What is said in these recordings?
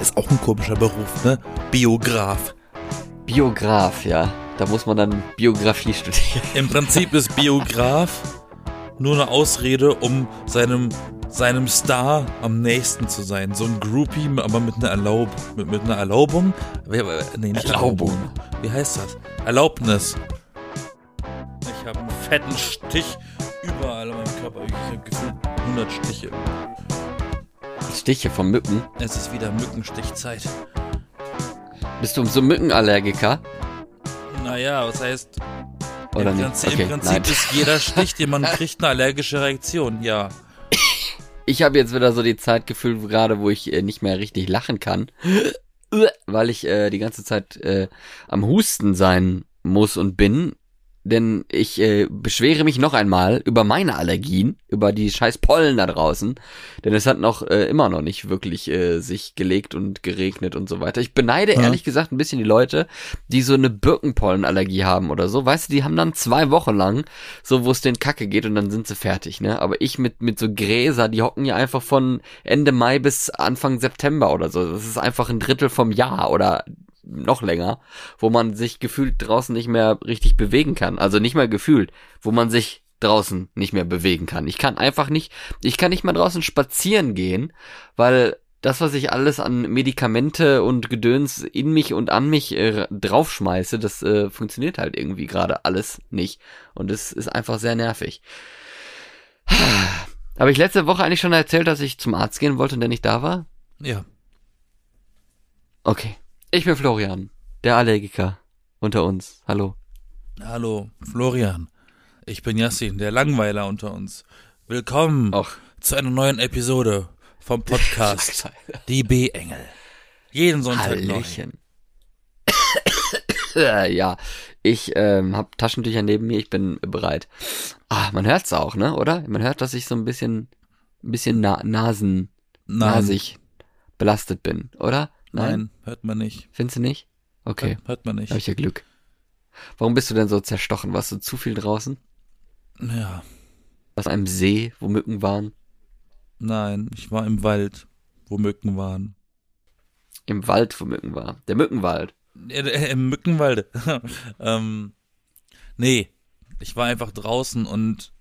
Ist auch ein komischer Beruf, ne? Biograf. Biograf, ja. Da muss man dann Biografie studieren. Im Prinzip ist Biograf nur eine Ausrede, um seinem, seinem Star am nächsten zu sein. So ein Groupie, aber mit einer, Erlaub, mit, mit einer Erlaubung. Nee, nicht Erlaubung. Wie heißt das? Erlaubnis. Ich habe einen fetten Stich überall an meinem Körper. Ich habe gefühlt 100 Stiche. Stiche von Mücken? Es ist wieder Mückenstichzeit. Bist du so Mückenallergiker? Naja, was heißt. Oder Im nicht? Prinzip, Okay, im Prinzip nein. ist jeder Stich, den man kriegt, eine allergische Reaktion, ja. Ich habe jetzt wieder so die Zeit gefühlt, gerade wo ich äh, nicht mehr richtig lachen kann, weil ich äh, die ganze Zeit äh, am Husten sein muss und bin. Denn ich äh, beschwere mich noch einmal über meine Allergien, über die scheiß Pollen da draußen. Denn es hat noch äh, immer noch nicht wirklich äh, sich gelegt und geregnet und so weiter. Ich beneide Ja. ehrlich gesagt ein bisschen die Leute, die so eine Birkenpollenallergie haben oder so. Weißt du, die haben dann zwei Wochen lang so, wo es den Kacke geht und dann sind sie fertig, ne? Aber ich mit, mit so Gräser, die hocken ja einfach von Ende Mai bis Anfang September oder so. Das ist einfach ein Drittel vom Jahr oder noch länger, wo man sich gefühlt draußen nicht mehr richtig bewegen kann. Also nicht mal gefühlt, wo man sich draußen nicht mehr bewegen kann. Ich kann einfach nicht, ich kann nicht mal draußen spazieren gehen, weil das, was ich alles an Medikamente und Gedöns in mich und an mich äh, draufschmeiße, das äh, funktioniert halt irgendwie gerade alles nicht. Und es ist einfach sehr nervig. Habe ich letzte Woche eigentlich schon erzählt, dass ich zum Arzt gehen wollte und der nicht da war? Ja. Okay. Ich bin Florian, der Allergiker unter uns. Hallo. Hallo, Florian. Ich bin Yassin, der Langweiler unter uns. Willkommen Och. zu einer neuen Episode vom Podcast Die B-Engel. Jeden Sonntag. Hallöchen. Ja, ich ähm, habe Taschentücher neben mir, ich bin bereit. Ah, man hört's auch, ne, oder? Man hört, dass ich so ein bisschen, ein bisschen na Nasen, Nein, nasig belastet bin, oder? Nein, hört man nicht. Findest du nicht? Okay, Hört man nicht. hab ich ja Glück. Warum bist du denn so zerstochen? Warst du zu viel draußen? Ja, Aus einem See, wo Mücken waren? nein, ich war im Wald, wo Mücken waren. Im Wald, wo Mücken waren. Der Mückenwald. Äh, äh, Im Mückenwalde. ähm, nee, ich war einfach draußen und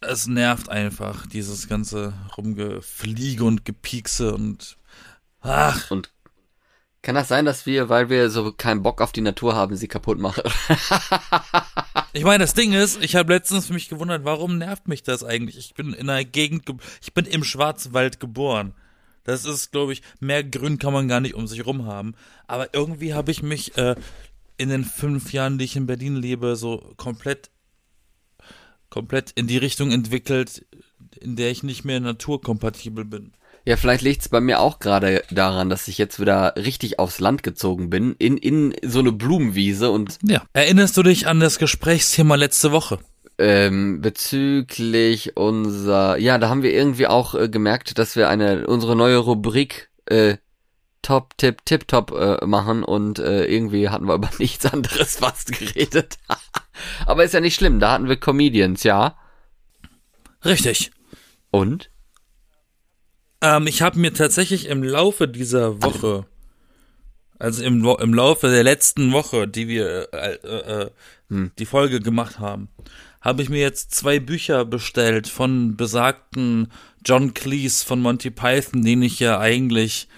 es nervt einfach, dieses ganze Rumgefliege und Gepiekse und ach, Und kann das sein, dass wir, weil wir so keinen Bock auf die Natur haben, sie kaputt machen? Ich meine, das Ding ist, ich habe letztens mich gewundert, warum nervt mich das eigentlich? Ich bin in einer Gegend, ge- ich bin im Schwarzwald geboren. Das ist, glaube ich, mehr Grün kann man gar nicht um sich rum haben. Aber irgendwie habe ich mich äh, in den fünf Jahren, die ich in Berlin lebe, so komplett, komplett in die Richtung entwickelt, in der ich nicht mehr naturkompatibel bin. Ja, vielleicht liegt's bei mir auch gerade daran, dass ich jetzt wieder richtig aufs Land gezogen bin, in, in so eine Blumenwiese und Ja. Erinnerst du dich an das Gesprächsthema letzte Woche? ähm, bezüglich unser, ja, da haben wir irgendwie auch äh, gemerkt, dass wir eine unsere neue Rubrik äh, Top Tip Tip Top äh, machen und äh, irgendwie hatten wir über nichts anderes fast geredet. Aber ist ja nicht schlimm, da hatten wir Comedians, ja. Richtig. Und Ähm, ich habe mir tatsächlich im Laufe dieser Woche, also im, im Laufe der letzten Woche, die wir äh, äh, äh, die Folge gemacht haben, habe ich mir jetzt zwei Bücher bestellt von besagten John Cleese von Monty Python, den ich ja eigentlich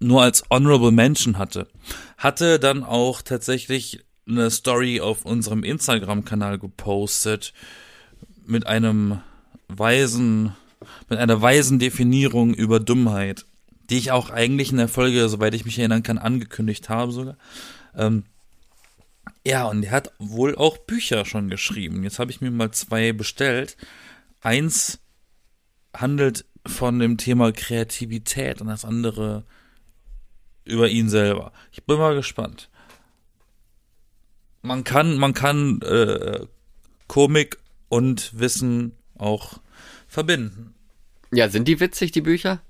nur als Honorable Mention hatte. Hatte dann auch tatsächlich eine Story auf unserem Instagram-Kanal gepostet mit einem weisen, mit einer weisen Definierung über Dummheit, die ich auch eigentlich in der Folge, soweit ich mich erinnern kann, angekündigt habe sogar. Ähm, ja, und er hat wohl auch Bücher schon geschrieben. Jetzt habe ich mir mal zwei bestellt. Eins handelt von dem Thema Kreativität und das andere über ihn selber. Ich bin mal gespannt. Man kann, man kann äh, Komik und Wissen auch verbinden. Ja, sind die witzig die Bücher?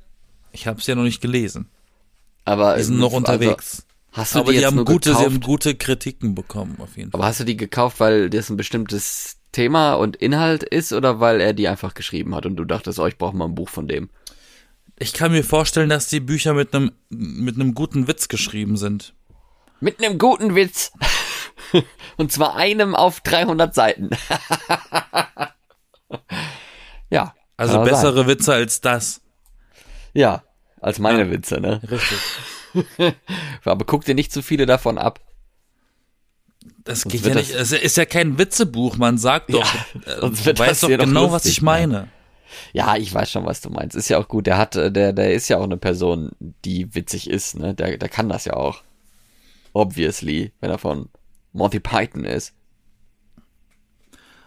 Ich habe es ja noch nicht gelesen. Aber Die sind noch also, unterwegs. Hast du Aber die die haben gute, sie gekauft? haben gute Kritiken bekommen auf jeden Fall. Aber hast du die gekauft, weil das ein bestimmtes Thema und Inhalt ist oder weil er die einfach geschrieben hat und du dachtest, oh, ich brauche mal ein Buch von dem? Ich kann mir vorstellen, dass die Bücher mit einem mit einem guten Witz geschrieben sind. Mit einem guten Witz. Und zwar einem auf 300 Seiten. ja. Also bessere sein. Witze als das. Ja, als meine ja. Witze, ne? Richtig. Aber guck dir nicht zu viele davon ab. Das geht ja nicht. Es ist ja kein Witzebuch. Man sagt doch, ja, äh, du weißt doch genau, lustig, was ich meine. Ja, ich weiß schon, was du meinst. Ist ja auch gut. Der hat, äh, der, der ist ja auch eine Person, die witzig ist, ne? Der, der kann das ja auch. Obviously, wenn er von Monty Python ist.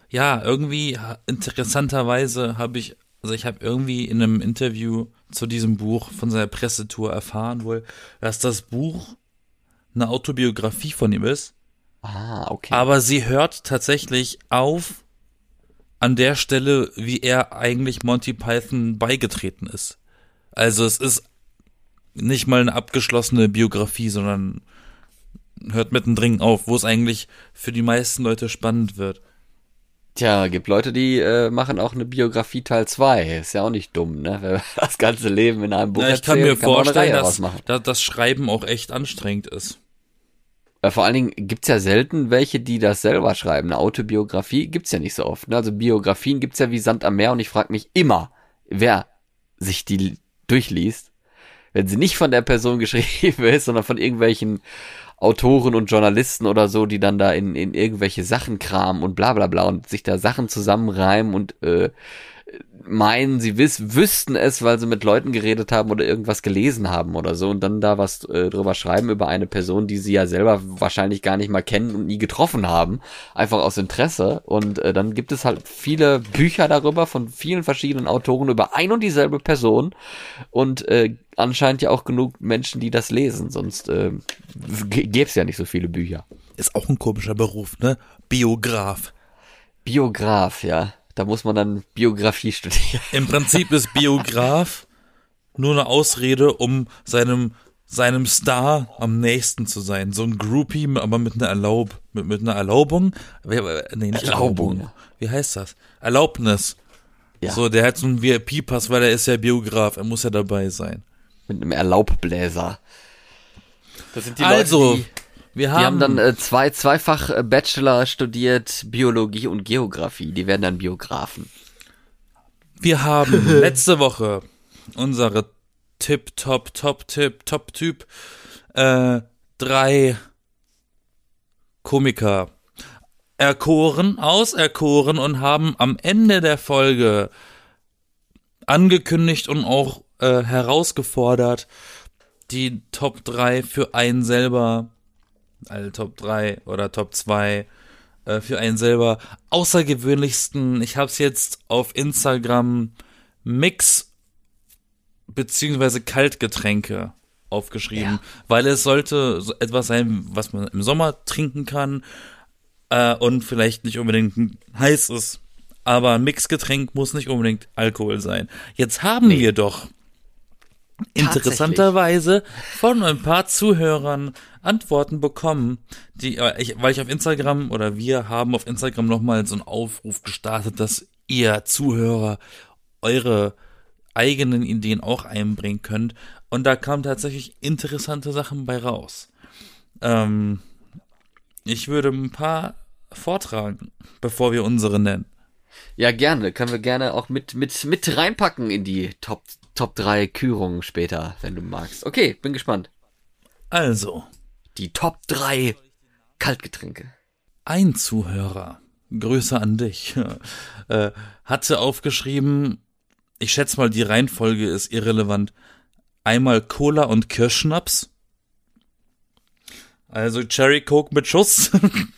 Ja, irgendwie interessanterweise habe ich, also ich habe irgendwie in einem Interview zu diesem Buch von seiner Pressetour erfahren wohl, dass das Buch eine Autobiografie von ihm ist. Ah, okay. Aber sie hört tatsächlich auf an der Stelle, wie er eigentlich Monty Python beigetreten ist. Also es ist nicht mal eine abgeschlossene Biografie, sondern hört mittendrin auf, wo es eigentlich für die meisten Leute spannend wird. Tja, gibt Leute, die äh, machen auch eine Biografie Teil 2. Ist ja auch nicht dumm, ne? Wenn das ganze Leben in einem Buch ja, Ich kann mir kann vorstellen, dass, dass das Schreiben auch echt anstrengend ist. Weil vor allen Dingen gibt's ja selten welche, die das selber schreiben. Eine Autobiografie gibt's ja nicht so oft. Ne? Also Biografien gibt's ja wie Sand am Meer und ich frage mich immer, wer sich die durchliest, wenn sie nicht von der Person geschrieben ist, sondern von irgendwelchen Autoren und Journalisten oder so, die dann da in, in irgendwelche Sachen kramen und bla bla bla und sich da Sachen zusammenreimen und äh, meinen, sie wiss, wüssten es, weil sie mit Leuten geredet haben oder irgendwas gelesen haben oder so und dann da was äh, drüber schreiben über eine Person, die sie ja selber wahrscheinlich gar nicht mal kennen und nie getroffen haben, einfach aus Interesse und äh, dann gibt es halt viele Bücher darüber von vielen verschiedenen Autoren über ein und dieselbe Person und äh, anscheinend ja auch genug Menschen, die das lesen, sonst äh, gäbe es ja nicht so viele Bücher. Ist auch ein komischer Beruf, ne? Biograf. Biograf, ja. Da muss man dann Biografie studieren. Im Prinzip ist Biograf nur eine Ausrede, um seinem seinem Star am nächsten zu sein. So ein Groupie, aber mit einer Erlaub, mit, mit einer Erlaubung. Nee, nicht Erlaubung. Erlaubung. Wie heißt das? Erlaubnis. Ja. So, der hat so einen VIP-Pass, weil er ist ja Biograf, er muss ja dabei sein. Mit einem Erlaubbläser. Das sind die also, Leute, die wir haben, die haben dann äh, zwei, zweifach äh, Bachelor studiert, Biologie und Geografie. Die werden dann Biografen. Wir haben letzte Woche unsere Tipp, Top, Top, Tipp, Top Typ, äh, drei Komiker erkoren, auserkoren und haben am Ende der Folge angekündigt und auch äh, herausgefordert, die Top 3 für einen selber alle Top 3 oder Top 2 äh, für einen selber außergewöhnlichsten. Ich habe es jetzt auf Instagram Mix beziehungsweise Kaltgetränke aufgeschrieben, ja. weil es sollte so etwas sein, was man im Sommer trinken kann äh, und vielleicht nicht unbedingt heiß ist. Aber ein Mixgetränk muss nicht unbedingt Alkohol sein. Jetzt haben nee. wir doch interessanterweise von ein paar Zuhörern Antworten bekommen, die, äh, ich, weil ich auf Instagram oder wir haben auf Instagram nochmal so einen Aufruf gestartet, dass ihr Zuhörer eure eigenen Ideen auch einbringen könnt. Und da kamen tatsächlich interessante Sachen bei raus. Ähm, ich würde ein paar vortragen, bevor wir unsere nennen. Ja, gerne. Können wir gerne auch mit, mit, mit reinpacken in die Top Top 3 Kürungen später, wenn du magst. Okay, bin gespannt. Also. Die Top 3 Kaltgetränke. Ein Zuhörer, Grüße an dich, äh, hatte aufgeschrieben, ich schätze mal, die Reihenfolge ist irrelevant. Einmal Cola und Kirschschnaps. Also Cherry Coke mit Schuss.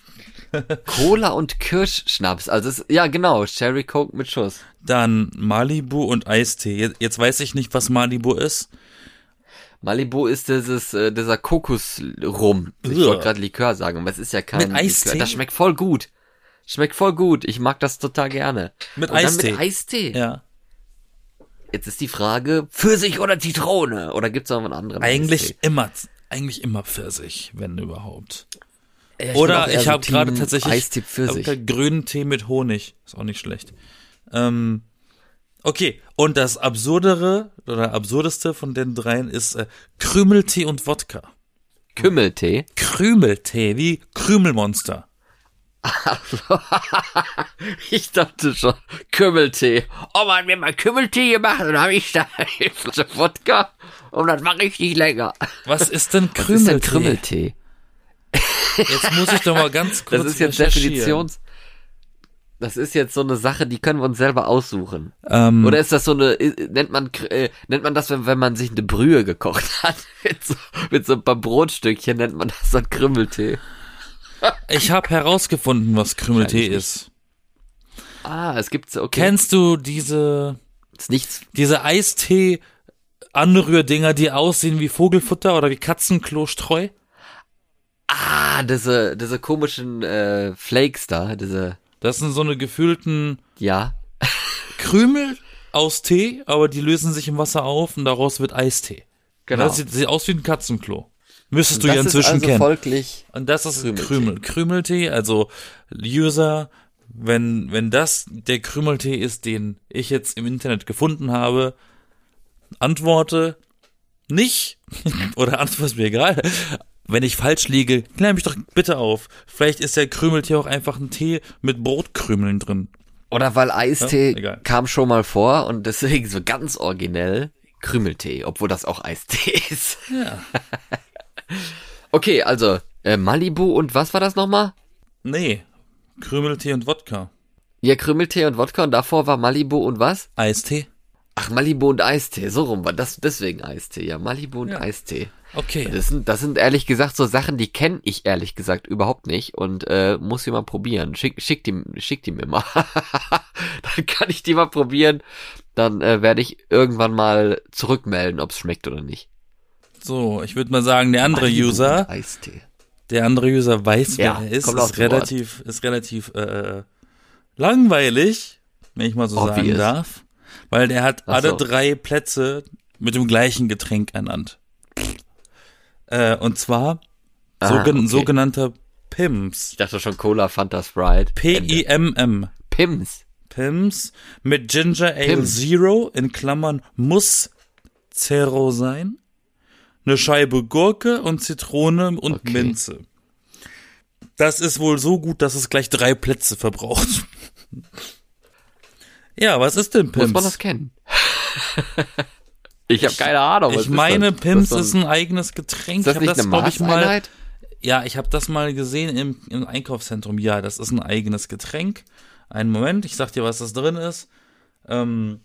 Cola und Kirschschnaps. Also es, ja genau, Cherry Coke mit Schuss. Dann Malibu und Eistee. Jetzt weiß ich nicht, was Malibu ist. Malibu ist dieses, äh, dieser Kokosrum. Ich wollte gerade Likör sagen, aber es ist ja kein mit Eistee? Likör. Das schmeckt voll gut. Schmeckt voll gut. Ich mag das total gerne. Mit und Eistee. mit Eistee. Ja. Jetzt ist die Frage, Pfirsich oder Zitrone? Oder gibt's noch einen anderen? Eigentlich Eistee? immer, eigentlich immer Pfirsich, wenn überhaupt. Ja, ich Oder ich habe gerade tatsächlich grünen Tee mit Honig. Ist auch nicht schlecht. Ähm, Okay, und das absurdere oder absurdeste von den dreien ist äh, Krümeltee und Wodka. Kümmeltee. Krümeltee, wie Krümelmonster. Ich dachte schon, Kümmeltee. Oh man, mir mal Kümmeltee gemacht, dann habe ich da eine Flasche Wodka und das war richtig lecker. Was ist denn Was ist denn Krümeltee? Krümmeltee? Jetzt muss ich doch mal ganz kurz Das ist jetzt. Definitions... Das ist jetzt so eine Sache, die können wir uns selber aussuchen. Ähm, Oder ist das so eine, nennt man, äh, nennt man das, wenn, wenn man sich eine Brühe gekocht hat? Mit so, mit so ein paar Brotstückchen nennt man das dann Krümmeltee. ich habe herausgefunden, was Krümeltee Wahrscheinlich ist. Ah, es gibt so, okay. Kennst du diese ist nichts. diese Eistee Anrührdinger, die aussehen wie Vogelfutter oder wie Katzenklostreu? Ah, diese, diese komischen äh, Flakes da, diese, Das sind so eine gefühlten ja. Krümel aus Tee, aber die lösen sich im Wasser auf und daraus wird Eistee. Genau. Das sieht, sieht aus wie ein Katzenklo. Müsstest du ja inzwischen also kennen. folglich. Und das ist Krümeltee. Krümel. Krümeltee, also User, wenn, wenn das der Krümeltee ist, den ich jetzt im Internet gefunden habe, antworte nicht oder antworte mir egal. Wenn ich falsch liege, klär mich doch bitte auf. Vielleicht ist der Krümeltee auch einfach ein Tee mit Brotkrümeln drin. Oder weil Eistee Ja, kam schon mal vor und deswegen so ganz originell Krümeltee, obwohl das auch Eistee ist. Ja. Okay, also äh, Malibu und was war das nochmal? Nee, Krümeltee und Wodka. Ja, Krümeltee und Wodka und davor war Malibu und was? Eistee? Ach, Malibu und Eistee, so rum war das, deswegen Eistee, ja, Malibu und Ja. Eistee. Okay. Das sind, das sind ehrlich gesagt so Sachen, die kenne ich ehrlich gesagt überhaupt nicht und äh, muss sie mal probieren. Schick, schick, die, schick die mir mal. dann kann ich die mal probieren. Dann äh, werde ich irgendwann mal zurückmelden, ob es schmeckt oder nicht. So, ich würde mal sagen, der andere Malibu User, Eistee. der andere User weiß, wer Ja, er ist, ist relativ, ist relativ äh, langweilig, wenn ich mal so sagen Obvious. darf, weil der hat Ach alle so. drei Plätze mit dem gleichen Getränk ernannt. Äh, und zwar Ah, sogen okay. sogenannter Pims. Ich dachte schon Cola, Fanta, Sprite. P-I-M-M. Pims. Pims mit Ginger Ale Pims. Zero in Klammern muss Zero sein. Eine Scheibe Gurke und Zitrone und Okay. Minze. Das ist wohl so gut, dass es gleich drei Plätze verbraucht. ja, was ist denn Muss Pims? man das kennen? ich habe keine Ahnung. was ich ist meine, das? Pims das ist ein eigenes Getränk. Ist das ich habe das, glaube ich, mal. Ja, ich habe das mal gesehen im, im Einkaufszentrum. Ja, das ist ein eigenes Getränk. Einen Moment, ich sag dir, was das drin ist. Ähm,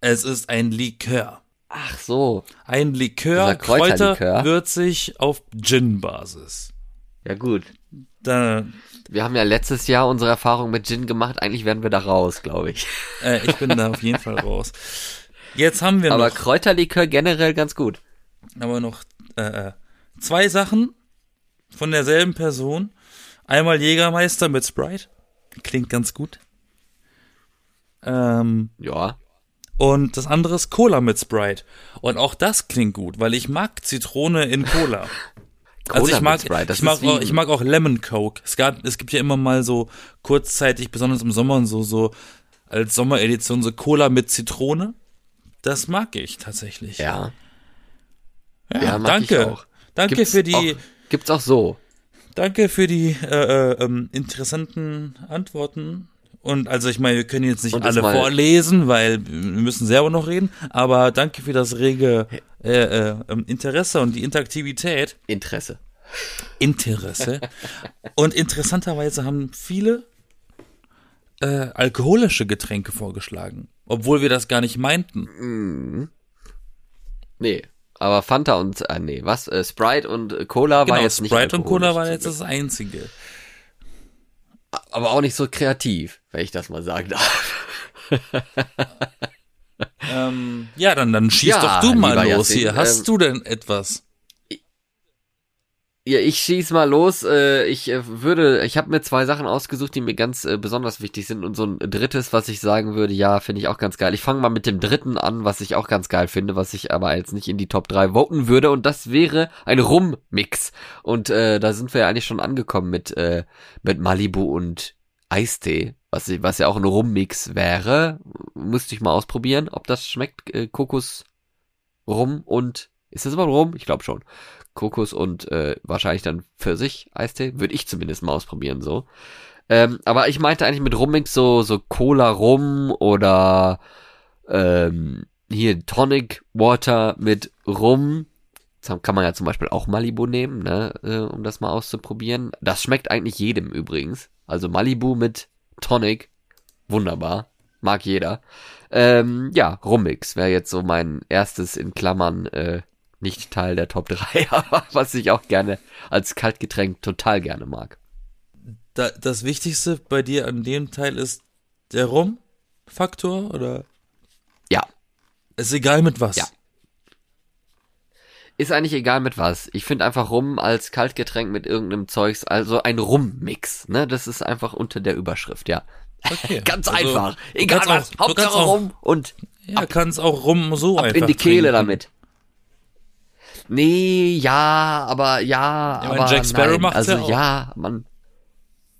es ist ein Likör. Ach so. Ein Likör, Kräuterlikör. Kräuter, würzig auf Gin-Basis. Ja gut. Da, Wir haben ja letztes Jahr unsere Erfahrung mit Gin gemacht. Eigentlich werden wir da raus, glaube ich. äh, ich bin da auf jeden Fall raus. Jetzt haben wir Aber noch, Kräuterlikör generell ganz gut. aber noch äh, zwei Sachen von derselben Person. Einmal Jägermeister mit Sprite. Klingt ganz gut. Ähm, Ja. Und das andere ist Cola mit Sprite. Und auch das klingt gut, weil ich mag Zitrone in Cola. also Cola ich mag, Sprite, ich mag, auch, ich mag auch Lemon Coke. Es gab, es gibt ja immer mal so kurzzeitig, besonders im Sommer so, so als Sommeredition so Cola mit Zitrone. Das mag ich tatsächlich. Ja. Ja, Ja, mag ich danke. auch. Danke Gibt's für die, Auch, gibt's auch so. danke für die äh, äh, ähm, interessanten Antworten. Und also ich meine, wir können jetzt nicht alle mal- vorlesen, weil wir müssen selber noch reden. Aber danke für das rege äh, äh, ähm, Interesse und die Interaktivität. Interesse. Interesse. und interessanterweise haben viele äh, alkoholische Getränke vorgeschlagen, obwohl wir das gar nicht meinten. Nee. Aber Fanta und, äh, nee, was? Äh, Sprite und Cola war Genau, jetzt nicht Sprite und Cola war jetzt das Einzige. Aber auch nicht so kreativ, wenn ich das mal sagen darf. Ähm, ja, dann, dann schieß Ja, doch du mal los Yassin, hier. Hast ähm, du denn etwas? Ja, ich schieß mal los. Äh, ich äh, würde, ich habe mir zwei Sachen ausgesucht, die mir ganz äh, besonders wichtig sind und so ein drittes, was ich sagen würde, ja, finde ich auch ganz geil. Ich fange mal mit dem dritten an, was ich auch ganz geil finde, was ich aber jetzt nicht in die Top 3 voten würde und das wäre ein Rum-Mix. Und äh, da sind wir ja eigentlich schon angekommen mit äh, mit Malibu und Eistee, was, ich- was ja auch ein Rummix wäre. Müsste ich mal ausprobieren, ob das schmeckt. Äh, Kokos, Rum und, ist das überhaupt Rum? Ich glaube schon. Kokos und äh, wahrscheinlich dann Pfirsich Eistee. Würde ich zumindest mal ausprobieren, so. Ähm, aber ich meinte eigentlich mit Rummix so, so Cola Rum oder ähm, hier Tonic Water mit Rum. Das kann man ja zum Beispiel auch Malibu nehmen, ne, äh, um das mal auszuprobieren. Das schmeckt eigentlich jedem übrigens. Also Malibu mit Tonic, wunderbar, mag jeder. Ähm, ja, Rummix wäre jetzt so mein erstes in Klammern äh, nicht Teil der Top 3, aber was ich auch gerne als Kaltgetränk total gerne mag. Da, das Wichtigste bei dir an dem Teil ist der Rum-Faktor oder Ja, ist egal mit was? Ja. Ist eigentlich egal mit was. Ich finde einfach Rum als Kaltgetränk mit irgendeinem Zeugs, also ein Rummix, ne? Das ist einfach unter der Überschrift, ja. Okay. Ganz Also, einfach. Egal was. auch- Hauptsache auch- Rum und Ja, kannst auch Rum so ab einfach in die Kehle trinken. damit. Nee, ja, aber ja, Ja, aber Jack Sparrow nein. macht's also ja auch. ja, man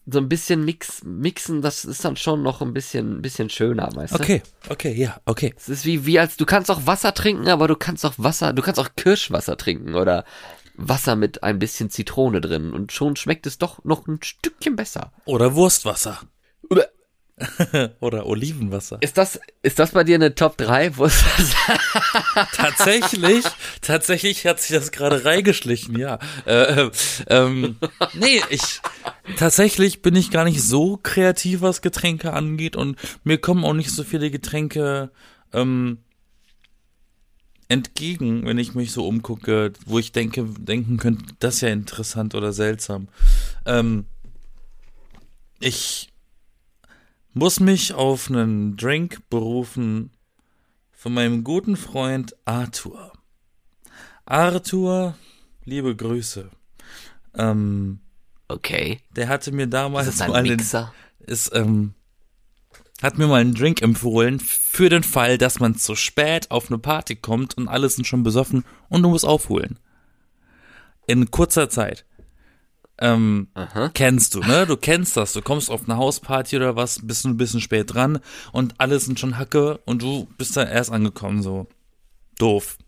so ein bisschen mix, mixen, das ist dann schon noch ein bisschen, bisschen schöner, weißt du? Okay, okay, ja, okay. Es ist wie, wie als, du kannst auch Wasser trinken, aber du kannst auch Wasser, du kannst auch Kirschwasser trinken oder Wasser mit ein bisschen Zitrone drin und schon schmeckt es doch noch ein Stückchen besser. Oder Wurstwasser. Oder Olivenwasser. Ist das, ist das bei dir eine Top 3? Wo? Tatsächlich, tatsächlich hat sich das gerade reingeschlichen, ja. Äh, äh, ähm, nee, ich tatsächlich bin ich gar nicht so kreativ, was Getränke angeht und mir kommen auch nicht so viele Getränke ähm, entgegen, wenn ich mich so umgucke, wo ich denke, denken könnte, das ist ja interessant oder seltsam. Ähm, ich muss mich auf einen Drink berufen von meinem guten Freund Arthur. Arthur, liebe Grüße. Ähm, Okay. der hatte mir damals Ist das mal ein einen, Mixer? ist, ähm, hat mir mal einen Drink empfohlen für den Fall, dass man zu spät auf eine Party kommt und alle sind schon besoffen und du musst aufholen. In kurzer Zeit. Ähm, Aha. kennst du, ne? Du kennst das. Du kommst auf eine Hausparty oder was, bist ein bisschen spät dran und alle sind schon Hacke und du bist dann erst angekommen, so. Doof.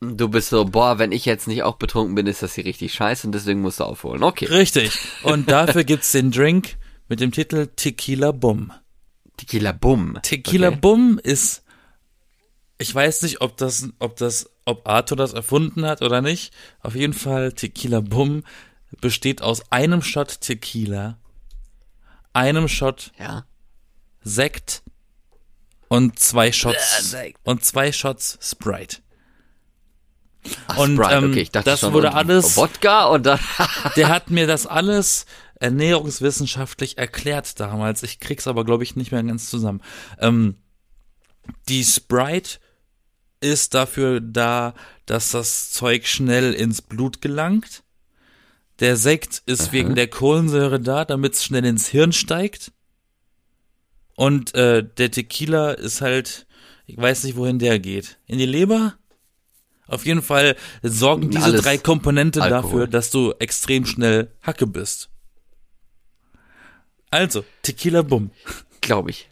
Du bist so, boah, wenn ich jetzt nicht auch betrunken bin, ist das hier richtig scheiße und deswegen musst du aufholen. Okay. Richtig. Und dafür gibt's den Drink mit dem Titel Tequila Bum. Tequila Bum. Tequila okay. Bum ist, ich weiß nicht, ob das, ob das, ob Arthur das erfunden hat oder nicht. Auf jeden Fall Tequila Bum besteht aus einem Shot Tequila, einem Shot Ja. Sekt und zwei Shots Sekt. und zwei Shots Sprite. Ach, Und, Sprite, ähm, okay, ich dachte das schon, wurde alles- Wodka und dann, Der hat mir das alles ernährungswissenschaftlich erklärt damals. Ich krieg's aber, glaube ich, nicht mehr ganz zusammen. Ähm, die Sprite ist dafür da, dass das Zeug schnell ins Blut gelangt. Der Sekt ist wegen der Kohlensäure da, damit es schnell ins Hirn steigt. Und äh, der Tequila ist halt, ich weiß nicht, wohin der geht. In die Leber? Auf jeden Fall sorgen diese Alles drei Komponenten dafür, dass du extrem schnell Hacke bist. Also, Tequila Bum. glaube ich.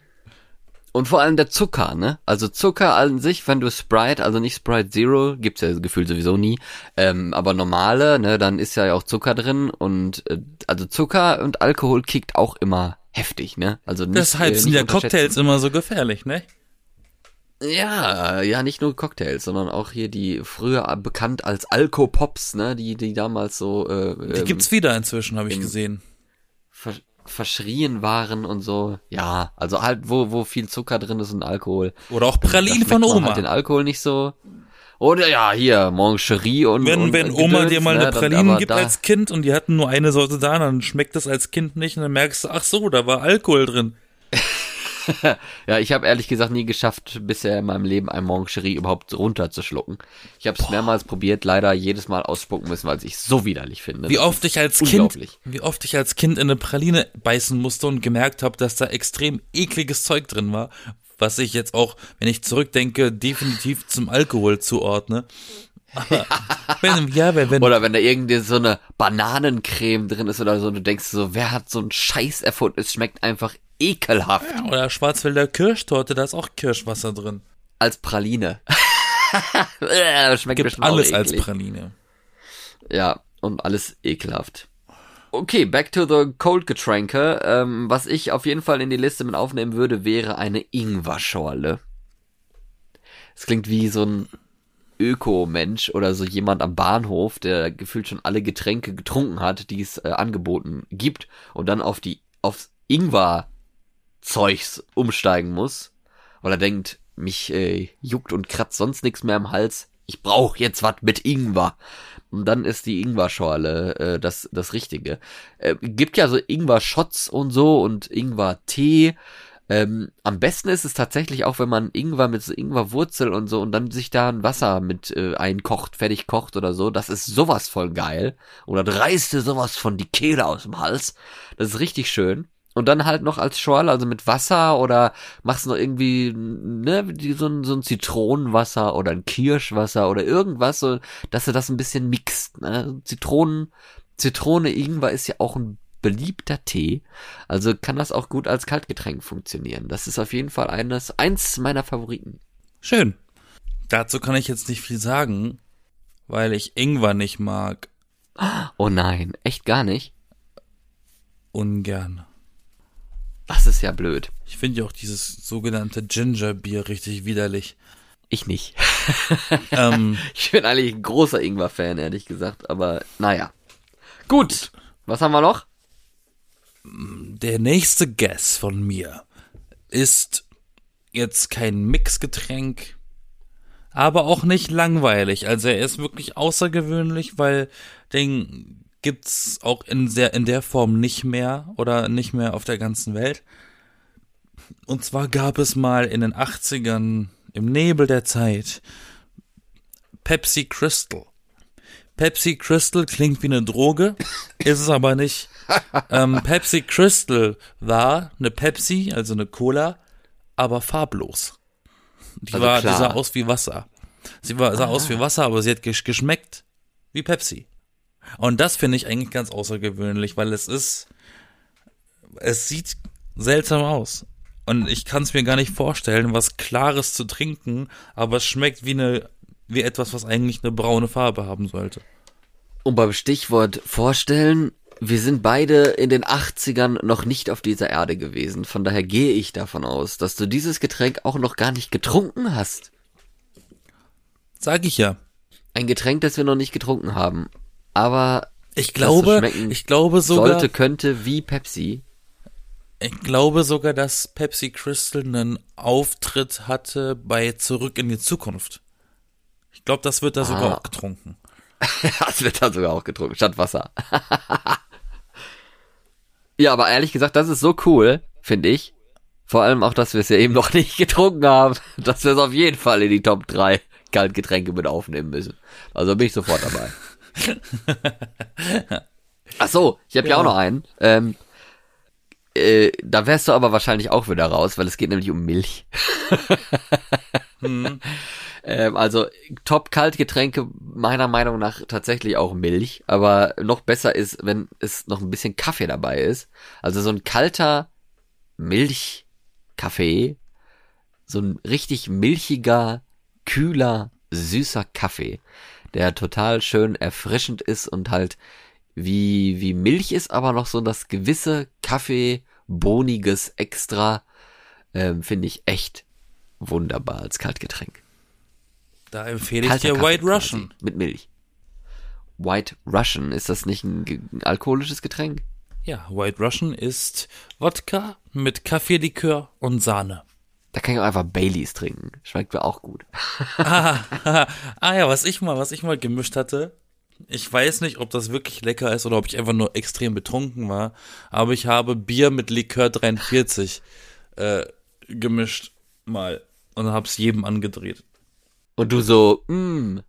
Und vor allem der Zucker, ne? Also Zucker an sich, wenn du Sprite, also nicht Sprite Zero, gibt's ja gefühlt sowieso nie, ähm, aber normale, ne, dann ist ja auch Zucker drin und äh, also Zucker und Alkohol kickt auch immer heftig, ne? Also nicht, Deshalb äh, sind ja. Cocktails immer so gefährlich, ne? Ja, ja, nicht nur Cocktails, sondern auch hier die früher bekannt als Alkopops, ne, die die damals so äh, Die ähm, gibt's wieder inzwischen, habe ich im- gesehen. Ver verschrien waren und so. Ja, also halt wo wo viel Zucker drin ist und Alkohol. Oder auch Pralinen von Oma. Halt den Alkohol nicht so. Oder ja, hier, Moncherie und. wenn und wenn Oma Gedöns, dir mal ne, eine aber gibt als Kind und die hatten nur eine Sorte da, dann schmeckt das als Kind nicht und dann merkst du, ach so, da war Alkohol drin. Ja, ich habe ehrlich gesagt nie geschafft, bisher in meinem Leben ein Moncherie überhaupt runterzuschlucken. Ich habe es mehrmals probiert, leider jedes Mal ausspucken müssen, weil ich so widerlich finde. Wie oft ich als Kind, wie oft ich als Kind in eine Praline beißen musste und gemerkt habe, dass da extrem ekliges Zeug drin war, was ich jetzt auch, wenn ich zurückdenke, definitiv zum Alkohol zuordne. Aber wenn, ja, wenn, wenn Oder wenn da irgendwie so eine Bananencreme drin ist oder so, du denkst so, wer hat so einen Scheiß erfunden? Es schmeckt einfach ekelhaft. Oder Schwarzwälder Kirschtorte, da ist auch Kirschwasser drin. Als Praline. Schmeckt Gibt alles als. Praline. Ja, und alles ekelhaft. Okay, back to the cold Getränke. Ähm, was ich auf jeden Fall in die Liste mit aufnehmen würde, wäre eine Ingwerschorle. Es klingt wie so ein Öko-Mensch oder so jemand am Bahnhof, der gefühlt schon alle Getränke getrunken hat, die es äh, angeboten gibt und dann auf die aufs Ingwer-Zeugs umsteigen muss, weil er denkt, mich äh, juckt und kratzt sonst nichts mehr im Hals. Ich brauche jetzt was mit Ingwer. Und dann ist die Ingwer-Schorle äh, das, das Richtige. Äh, gibt ja so Ingwer-Shots und so und Ingwer-Tee. Ähm, am besten ist es tatsächlich auch, wenn man Ingwer mit so Ingwerwurzel und so und dann sich da ein Wasser mit äh, einkocht, fertig kocht oder so. Das ist sowas voll geil. Oder dir sowas von die Kehle aus dem Hals. Das ist richtig schön. Und dann halt noch als Schorle, also mit Wasser oder machst noch irgendwie, ne, so, ein, so ein Zitronenwasser oder ein Kirschwasser oder irgendwas, so, dass du das ein bisschen mixt, ne. Zitronen, Zitrone, Ingwer ist ja auch ein beliebter Tee. Also kann das auch gut als Kaltgetränk funktionieren. Das ist auf jeden Fall eines, eins meiner Favoriten. Schön. Dazu kann ich jetzt nicht viel sagen, weil ich Ingwer nicht mag. Oh nein, echt gar nicht. Ungern. Das ist ja blöd. Ich finde ja auch dieses sogenannte Ginger-Bier richtig widerlich. Ich nicht. ähm, Ich bin eigentlich ein großer Ingwer-Fan, ehrlich gesagt, aber naja. Gut. Was haben wir noch? der nächste Guess von mir ist jetzt kein Mixgetränk, aber auch nicht langweilig. Also er ist wirklich außergewöhnlich, weil den gibt's auch in sehr in der Form nicht mehr oder nicht mehr auf der ganzen Welt. Und zwar gab es mal in den 80ern im Nebel der Zeit Pepsi Crystal. Pepsi Crystal klingt wie eine Droge, ist es aber nicht. Ähm, Pepsi Crystal war eine Pepsi, also eine Cola, aber farblos. Die, Also war, die sah aus wie Wasser. Sie war, sah aus wie Wasser, aber sie hat gesch- geschmeckt wie Pepsi. Und das finde ich eigentlich ganz außergewöhnlich, weil es ist, es sieht seltsam aus. Und ich kann es mir gar nicht vorstellen, was Klares zu trinken, aber es schmeckt wie eine, wie etwas, was eigentlich eine braune Farbe haben sollte. Und beim Stichwort vorstellen, wir sind beide in den 80ern noch nicht auf dieser Erde gewesen. Von daher gehe ich davon aus, dass du dieses Getränk auch noch gar nicht getrunken hast. Sag ich ja. Ein Getränk, das wir noch nicht getrunken haben. Aber Ich glaube, ich glaube sogar, sollte, könnte wie Pepsi. ich glaube sogar, dass Pepsi Crystal einen Auftritt hatte bei Zurück in die Zukunft. Ich glaube, das wird da sogar Ah. auch getrunken. Das wird dann sogar auch getrunken, statt Wasser. ja, aber ehrlich gesagt, das ist so cool, finde ich. Vor allem auch, dass wir es ja eben noch nicht getrunken haben, dass wir es auf jeden Fall in die Top 3 Kaltgetränke mit aufnehmen müssen. Also bin ich sofort dabei. Ach so, ich habe ja. Ja. auch noch einen. Ähm, äh, da wärst du aber wahrscheinlich auch wieder raus, weil es geht nämlich um Milch. ähm, also Top-Kaltgetränke meiner Meinung nach tatsächlich auch Milch, aber noch besser ist, wenn es noch ein bisschen Kaffee dabei ist. Also so ein kalter Milchkaffee, so ein richtig milchiger, kühler, süßer Kaffee, der total schön erfrischend ist und halt wie, wie Milch ist, aber noch so das gewisse Kaffee, boniges Extra, ähm, finde ich echt wunderbar als Kaltgetränk. Da empfehle ich Kalter dir Kaffee White Russian. Mit Milch. White Russian, ist das nicht ein, ein alkoholisches Getränk? Ja, White Russian ist Wodka mit Kaffeelikör und Sahne. Da kann ich auch einfach Baileys trinken. Schmeckt mir auch gut. ah ja, was ich mal, was ich mal gemischt hatte. Ich weiß nicht, ob das wirklich lecker ist oder ob ich einfach nur extrem betrunken war, aber ich habe Bier mit Likör 43 äh, gemischt mal und hab's jedem angedreht. Und du so, mm.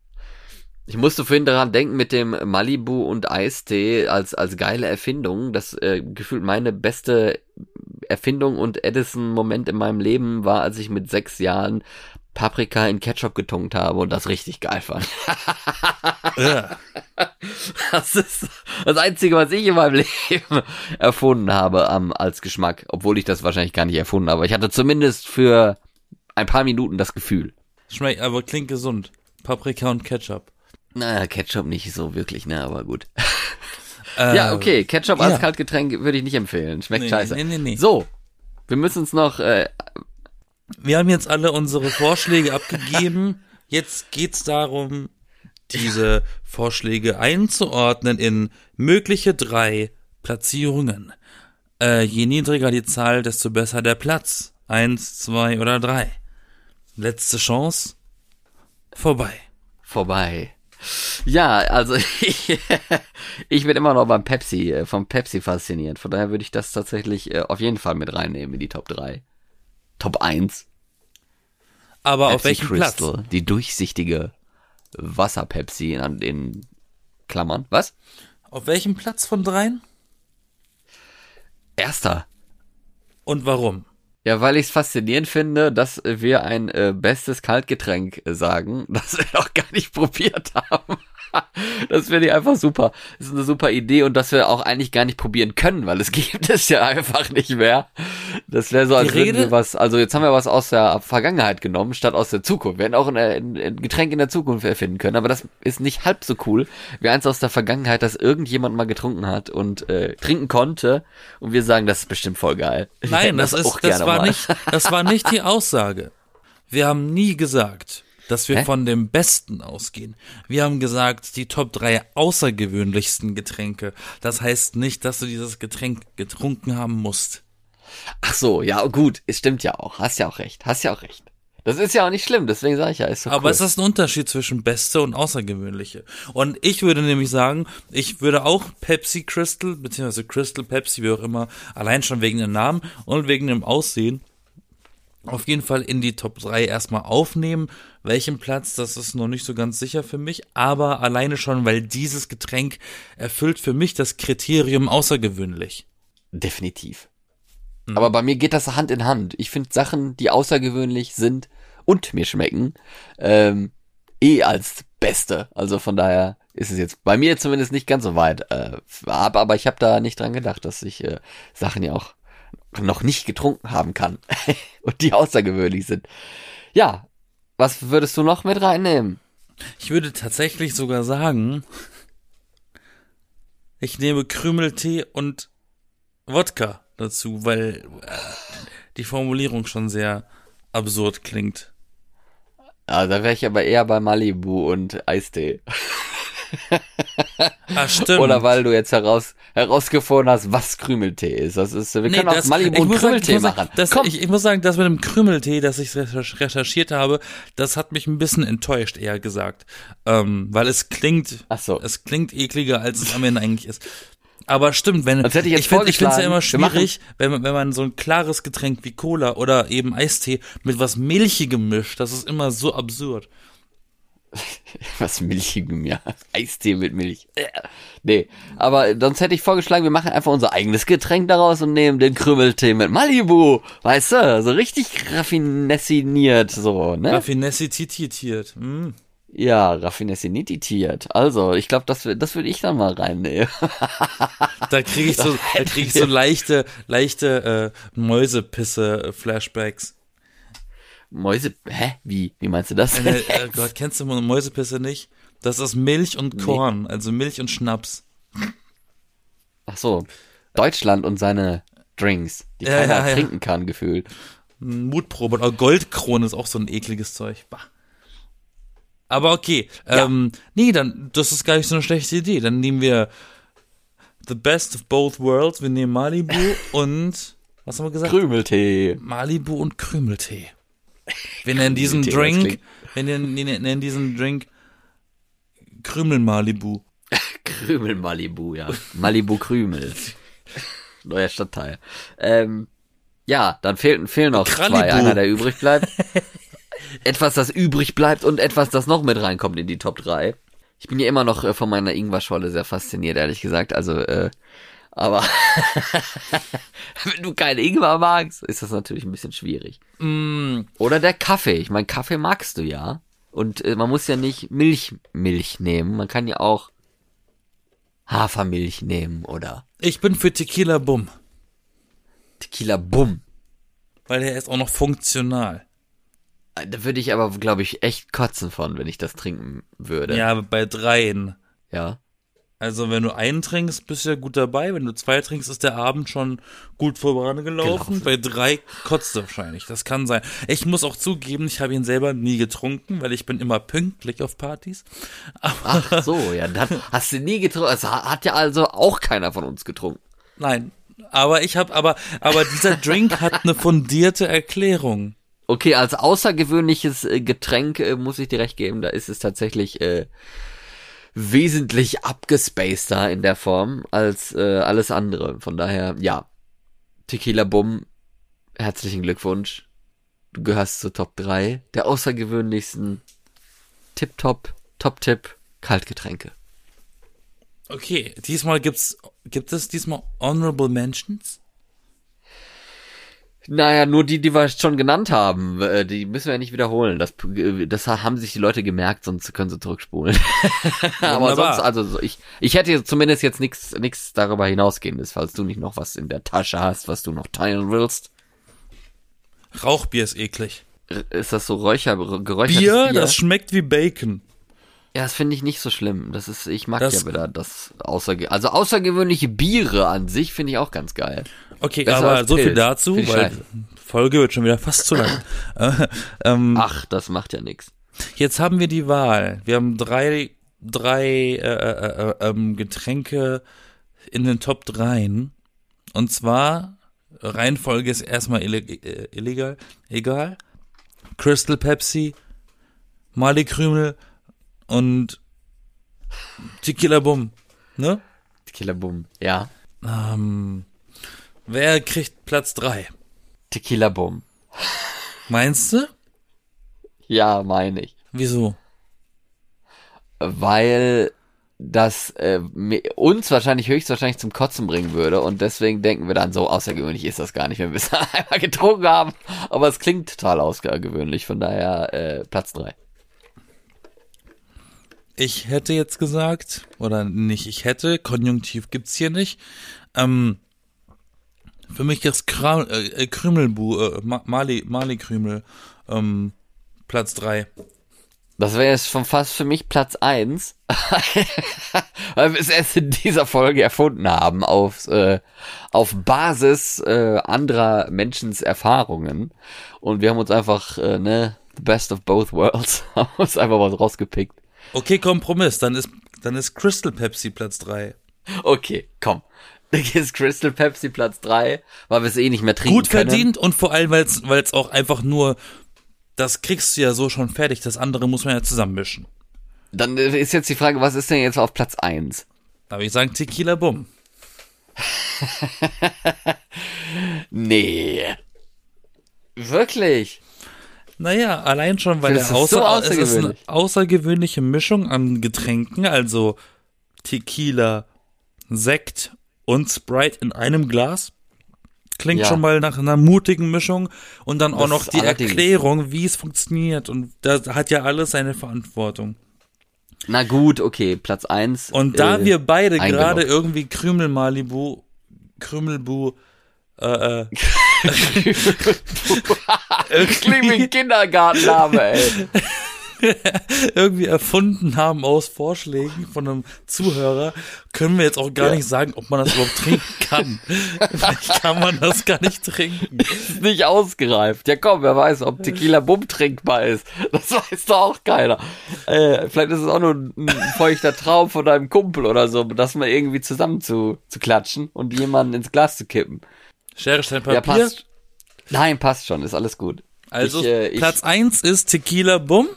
Ich musste vorhin daran denken mit dem Malibu und Eistee als, als geile Erfindung. Das äh, gefühlt meine beste Erfindung und Edison-Moment in meinem Leben war, als ich mit sechs Jahren Paprika in Ketchup getunkt habe und das richtig geil fand. Äh, Das ist, Das Einzige, was ich in meinem Leben erfunden habe am, als Geschmack, obwohl ich das wahrscheinlich gar nicht erfunden habe. Ich hatte zumindest für ein paar Minuten das Gefühl. Schmeckt aber klingt gesund. Paprika und Ketchup. Naja, Ketchup nicht so wirklich, ne, aber gut. Äh, ja, okay, Ketchup als ja. Kaltgetränk würde ich nicht empfehlen. Schmeckt Nee, scheiße. nee, nee, nee. So, wir müssen uns noch, äh, Wir haben jetzt alle unsere Vorschläge abgegeben. Jetzt geht's darum, diese Vorschläge einzuordnen in mögliche drei Platzierungen. Äh, je niedriger die Zahl, desto besser der Platz. Eins, zwei oder drei. Letzte Chance. Vorbei. vorbei. Ja, also ich, ich bin immer noch beim Pepsi, äh, vom Pepsi fasziniert. Von daher würde ich das tatsächlich äh, auf jeden Fall mit reinnehmen in die Top 3. Top 1. Aber auf Pepsi welchem Platz? Crystal, die durchsichtige Wasser-Pepsi in, in Klammern. Was? Auf welchem Platz von dreien? Erster. Und warum? Ja, weil ich es faszinierend finde, dass wir ein äh, bestes Kaltgetränk äh, sagen, das wir noch gar nicht probiert haben. Das finde ich einfach super. Das ist eine super Idee und dass wir auch eigentlich gar nicht probieren können, weil es gibt es ja einfach nicht mehr. Das wäre so, als würden Rede- wir was, also jetzt haben wir was aus der Vergangenheit genommen, statt aus der Zukunft. Wir hätten auch ein, ein, ein Getränk in der Zukunft erfinden können, aber das ist nicht halb so cool, wie eins aus der Vergangenheit, das irgendjemand mal getrunken hat und äh, trinken konnte und wir sagen, das ist bestimmt voll geil. Nein, das, auch ist, das war mal. nicht, das war nicht die Aussage. Wir haben nie gesagt, dass wir Hä? von dem Besten ausgehen. Wir haben gesagt, die Top 3 außergewöhnlichsten Getränke. Das heißt nicht, dass du dieses Getränk getrunken haben musst. Ach so, ja, gut, es stimmt ja auch. Hast ja auch recht, hast ja auch recht. Das ist ja auch nicht schlimm, deswegen sage ich ja, ist so Aber cool. es ist ein Unterschied zwischen Beste und Außergewöhnliche. Und ich würde nämlich sagen, ich würde auch Pepsi Crystal, beziehungsweise Crystal Pepsi, wie auch immer, allein schon wegen dem Namen und wegen dem Aussehen, auf jeden Fall in die Top 3 erstmal aufnehmen. Welchen Platz, das ist noch nicht so ganz sicher für mich, aber alleine schon, weil dieses Getränk erfüllt für mich das Kriterium außergewöhnlich. Definitiv. Mhm. Aber bei mir geht das Hand in Hand. Ich finde Sachen, die außergewöhnlich sind und mir schmecken, ähm, eh als Beste. Also von daher ist es jetzt bei mir zumindest nicht ganz so weit. Äh, aber, aber ich habe da nicht dran gedacht, dass ich äh, Sachen ja auch noch nicht getrunken haben kann und die außergewöhnlich sind. Ja, was würdest du noch mit reinnehmen? Ich würde tatsächlich sogar sagen, ich nehme Krümeltee und Wodka dazu, weil äh, die Formulierung schon sehr absurd klingt. Ah, da wäre ich aber eher bei Malibu und Eistee. Ah, stimmt. Oder weil du jetzt heraus, herausgefunden hast, was Krümeltee ist. Das ist, wir können auch Malibu und Krümeltee sagen, machen. Das, Komm. ich, ich muss sagen, das mit dem Krümeltee, das ich recherch- recherchiert habe, das hat mich ein bisschen enttäuscht, eher gesagt. Ähm, weil es klingt, Ach so. es klingt ekliger, als es am Ende eigentlich ist. Aber stimmt, wenn ich ich finde es ja immer schwierig, wenn man, wenn man so ein klares Getränk wie Cola oder eben Eistee mit was Milchigem mischt, das ist immer so absurd. Was Milchigem, ja. Eistee mit Milch. Äh, Nee, aber sonst hätte ich vorgeschlagen, wir machen einfach unser eigenes Getränk daraus und nehmen den Krümeltee mit Malibu. Weißt du, so richtig raffinessiniert, so, ne? Raffinessi tititiert. Mm. ja, raffinessinitiert. Also, ich glaube, das, das würde ich dann mal reinnehmen. Da kriege ich so, da krieg ich so leichte, leichte äh, Mäusepisse-Flashbacks. Mäuse, hä? Wie? Wie meinst du das? Äh, äh, Gott, kennst du Mäusepisse nicht? Das ist Milch und Korn, also Milch und Schnaps. Ach so, Deutschland und seine Drinks, die Ja, keiner ja, ja. trinken kann, gefühlt. Mutprobe oder Goldkrone ist auch so ein ekliges Zeug. Bah. Aber okay, ähm, nee, dann, das ist gar nicht so eine schlechte Idee. Dann nehmen wir the best of both worlds. Wir nehmen Malibu und, was haben wir gesagt? Krümeltee. Malibu und Krümeltee. Wir nennen diesen Drink, wir nennen, nennen, nennen diesen Drink Krümel Malibu. Krümel Malibu, ja. Malibu Krümel. Neuer Stadtteil. Ähm, ja, dann fehlen, fehlen noch Krallibu. zwei. Einer, der übrig bleibt. etwas, das übrig bleibt und etwas, das noch mit reinkommt in die Top 3. Ich bin ja immer noch äh, von meiner Ingwer-Scholle sehr fasziniert, ehrlich gesagt. Also, äh, aber wenn du keinen Ingwer magst, ist das natürlich ein bisschen schwierig. Mm, Oder der Kaffee. Ich meine, Kaffee magst du ja. Und äh, man muss ja nicht Milch, Milch nehmen. Man kann ja auch Hafermilch nehmen oder Ich bin für Tequila Bum, Tequila Bum. weil er ist auch noch funktional. Da würde ich aber, glaube ich, echt kotzen von, wenn ich das trinken würde. Ja, bei dreien. Ja. Also wenn du einen trinkst, bist du ja gut dabei. Wenn du zwei trinkst, ist der Abend schon gut vorangelaufen. Gelaufen. Bei drei kotzt du wahrscheinlich. Das kann sein. Ich muss auch zugeben, ich habe ihn selber nie getrunken, weil ich bin immer pünktlich auf Partys. Ach so, ja, dann hast du nie getrunken. Das hat ja also auch keiner von uns getrunken. Nein. Aber ich habe, aber, aber dieser Drink hat eine fundierte Erklärung. Okay, als außergewöhnliches äh, Getränk äh, muss ich dir recht geben, da ist es tatsächlich äh, wesentlich abgespaceder in der Form als äh, alles andere. Von daher, ja. Tequila Bum, herzlichen Glückwunsch. Du gehörst zur Top 3 der außergewöhnlichsten Tip-Top, Top-Tipp Kaltgetränke. Okay, diesmal gibt's, gibt es diesmal Honorable Mentions? Naja, nur die, die wir schon genannt haben, äh, die müssen wir ja nicht wiederholen. Das, äh, das haben sich die Leute gemerkt, sonst können sie zurückspulen. Aber sonst, also so, ich, ich hätte zumindest jetzt nichts nichts darüber hinausgehendes, falls du nicht noch was in der Tasche hast, was du noch teilen willst. Rauchbier ist eklig. Ist das so Räucher, geräuchertes Bier, Bier? das schmeckt wie Bacon. Ja, das finde ich nicht so schlimm. Das ist, ich mag Das- ja wieder das außerge also außergewöhnliche Biere an sich finde ich auch ganz geil. Okay, Besser aber so viel dazu, Viel weil. Folge wird schon wieder fast zu lang. Äh, ähm, Ach, das macht ja nix. Jetzt haben wir die Wahl. Wir haben drei, drei äh, äh, äh, ähm, Getränke in den Top 3. Und zwar, Reihenfolge ist erstmal äh, illegal, egal. Crystal Pepsi, Mali Krümel und Tequila Bum. Ne? Tequila Bum. Ja. Ähm, wer kriegt Platz 3? Tequila Bum. Meinst du? Ja, meine ich. Wieso? weil das äh, uns wahrscheinlich höchstwahrscheinlich zum Kotzen bringen würde und deswegen denken wir dann so außergewöhnlich ist das gar nicht, wenn wir es einmal getrunken haben, aber es klingt total außergewöhnlich, von daher äh, Platz drei. Ich hätte jetzt gesagt, oder nicht, ich hätte, Konjunktiv gibt's hier nicht. Ähm, für mich ist Kra äh, Krümelbu, äh, Ma Mali, Mali Krümel, ähm, Platz drei. Das wäre jetzt schon fast für mich Platz eins, weil wir es erst in dieser Folge erfunden haben auf äh, auf Basis äh, anderer Menschens Erfahrungen und wir haben uns einfach äh, ne the best of both worlds haben uns einfach was rausgepickt. Okay, Kompromiss, dann ist, dann ist Crystal Pepsi Platz drei. Okay, komm. Dann ist Crystal Pepsi Platz 3, weil wir es eh nicht mehr trinken Gut können. verdient und vor allem, weil es auch einfach nur, das kriegst du ja so schon fertig, das andere muss man ja zusammenmischen. Dann äh, ist jetzt die Frage, was ist denn jetzt auf Platz 1? Da würde ich sagen Tequila Bum. Nee. Wirklich? Naja, allein schon, weil Das der ist so außer, es ist eine außergewöhnlich. außergewöhnliche Mischung an Getränken, also Tequila, Sekt und Sprite in einem Glas. Klingt Ja. schon mal nach einer mutigen Mischung und dann auch Das noch ist die. Erklärung, wie es funktioniert und da hat ja alles seine Verantwortung. Na gut, okay, Platz 1. Und da äh, wir beide gerade irgendwie Krümel Malibu, Krümelbu, äh, äh, Klingt wie ein Kindergartenname, ey. irgendwie erfunden haben aus Vorschlägen von einem Zuhörer, können wir jetzt auch gar Ja. nicht sagen, ob man das überhaupt trinken kann. Vielleicht kann man das gar nicht trinken. Ist nicht ausgereift. Ja komm, wer weiß, ob Tequila Bum trinkbar ist. Das weiß doch auch keiner. Äh, vielleicht ist es auch nur ein feuchter Traum von deinem Kumpel oder so, das mal irgendwie zusammen zu, zu klatschen und jemanden ins Glas zu kippen. Schere, Stein, Ja, Papier. passt. Nein, passt schon, ist alles gut. also ich, äh, Platz eins ist Tequila Bum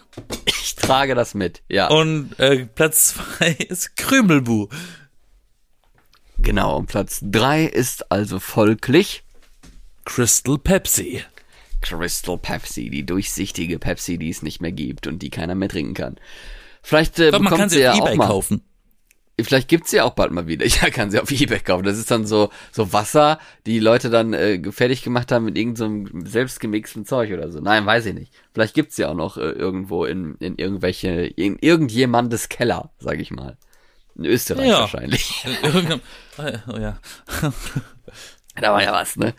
ich trage das mit, ja. und äh, Platz zwei ist Krümelbu. genau, und Platz drei ist also folglich Crystal Pepsi. Crystal Pepsi, die durchsichtige Pepsi, die es nicht mehr gibt und die keiner mehr trinken kann. Vielleicht äh, man bekommt kann sie ja auf auch Ebay mal. kaufen. Vielleicht gibt's sie auch bald mal wieder. Ja, kann sie auf Ebay kaufen. Das ist dann so so Wasser, die Leute dann äh, fertig gemacht haben mit irgendeinem so selbstgemixten Zeug oder so. Nein, weiß ich nicht. Vielleicht gibt's sie auch noch äh, irgendwo in in irgendwelche in irgendjemandes Keller, sag ich mal. In Österreich Ja. wahrscheinlich. In irgendeinem, oh ja. da war ja was, ne?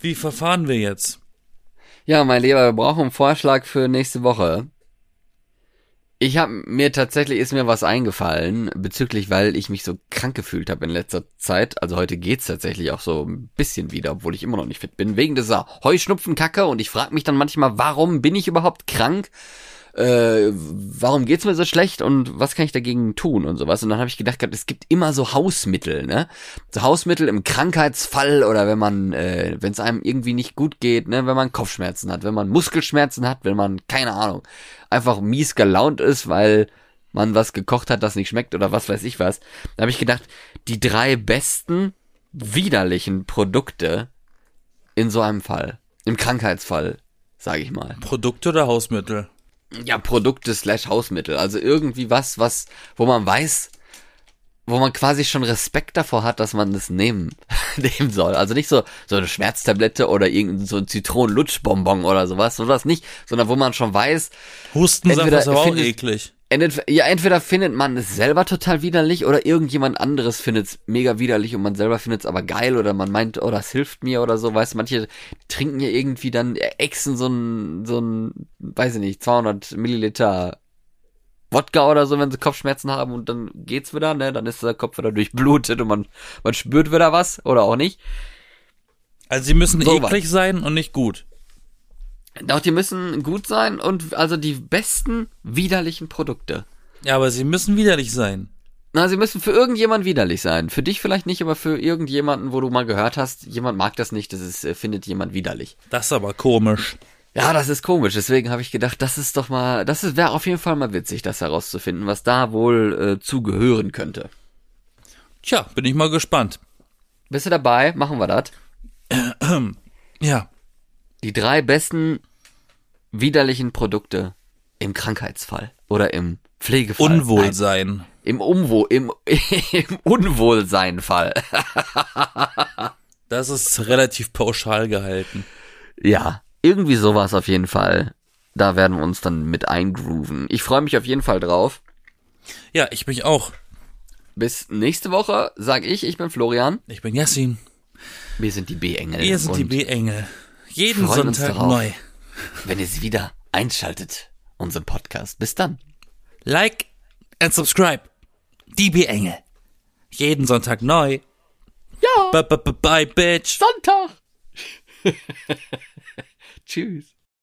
Wie verfahren wir jetzt? Ja, mein Lieber, wir brauchen einen Vorschlag für nächste Woche. Ich habe mir tatsächlich ist mir was eingefallen bezüglich, weil ich mich so krank gefühlt habe in letzter Zeit. Also heute geht's tatsächlich auch so ein bisschen wieder, obwohl ich immer noch nicht fit bin wegen dieser Heuschnupfenkacke und ich frage mich dann manchmal, warum bin ich überhaupt krank? Äh, warum geht's mir so schlecht und was kann ich dagegen tun und sowas? Und dann habe ich gedacht, es gibt immer so Hausmittel, ne? So Hausmittel im Krankheitsfall oder wenn man, äh, wenn es einem irgendwie nicht gut geht, ne? Wenn man Kopfschmerzen hat, wenn man Muskelschmerzen hat, wenn man keine Ahnung einfach mies gelaunt ist, weil man was gekocht hat, das nicht schmeckt oder was weiß ich was. Da habe ich gedacht, die drei besten widerlichen Produkte in so einem Fall, im Krankheitsfall, sage ich mal. Produkte oder Hausmittel? Ja, Produkte slash Hausmittel. Also irgendwie was, was, wo man weiß, wo man quasi schon Respekt davor hat, dass man das nehmen, nehmen soll. Also nicht so, so eine Schmerztablette oder irgendein so ein Zitronenlutschbonbon oder sowas, sowas nicht, sondern wo man schon weiß, Hustensaft Entweder ist aber auch eklig. Ja, entweder findet man es selber total widerlich oder irgendjemand anderes findet es mega widerlich und man selber findet es aber geil oder man meint, oh, das hilft mir oder so, weißt du, manche trinken ja irgendwie dann, exen so ein, so ein, weiß ich nicht, 200 Milliliter Wodka oder so, wenn sie Kopfschmerzen haben und dann geht's wieder, ne, dann ist der Kopf wieder durchblutet und man, man spürt wieder was oder auch nicht. Also sie müssen So eklig sein und nicht gut. Doch, die müssen gut sein und also die besten widerlichen Produkte. Ja, aber sie müssen widerlich sein. Na, sie müssen für irgendjemand widerlich sein. Für dich vielleicht nicht, aber für irgendjemanden, wo du mal gehört hast, jemand mag das nicht, das ist, äh, findet jemand widerlich. Das ist aber komisch. Ja, das ist komisch. Deswegen habe ich gedacht, das ist doch mal, das wäre auf jeden Fall mal witzig, das herauszufinden, was da wohl äh, zugehören könnte. Tja, bin ich mal gespannt. Bist du dabei? Machen wir das. Ja. Die drei besten widerlichen Produkte im Krankheitsfall oder im Pflegefall. Nein, Unwohlsein. Im Umwo, im, im Unwohlseinfall. Das ist relativ pauschal gehalten. Ja, irgendwie sowas auf jeden Fall. Da werden wir uns dann mit eingrooven. Ich freue mich auf jeden Fall drauf. Ja, ich mich auch. Bis nächste Woche sag ich, ich bin Florian. Ich bin Yassin. Wir sind die B-Engel. Wir sind die B-Engel. Jeden Sonntag neu. Wenn ihr sie wieder einschaltet, unseren Podcast. Bis dann. Like and subscribe. Die B-Engel. Jeden Sonntag neu. Ja, bye, bye, bye, bitch. Sonntag. Tschüss.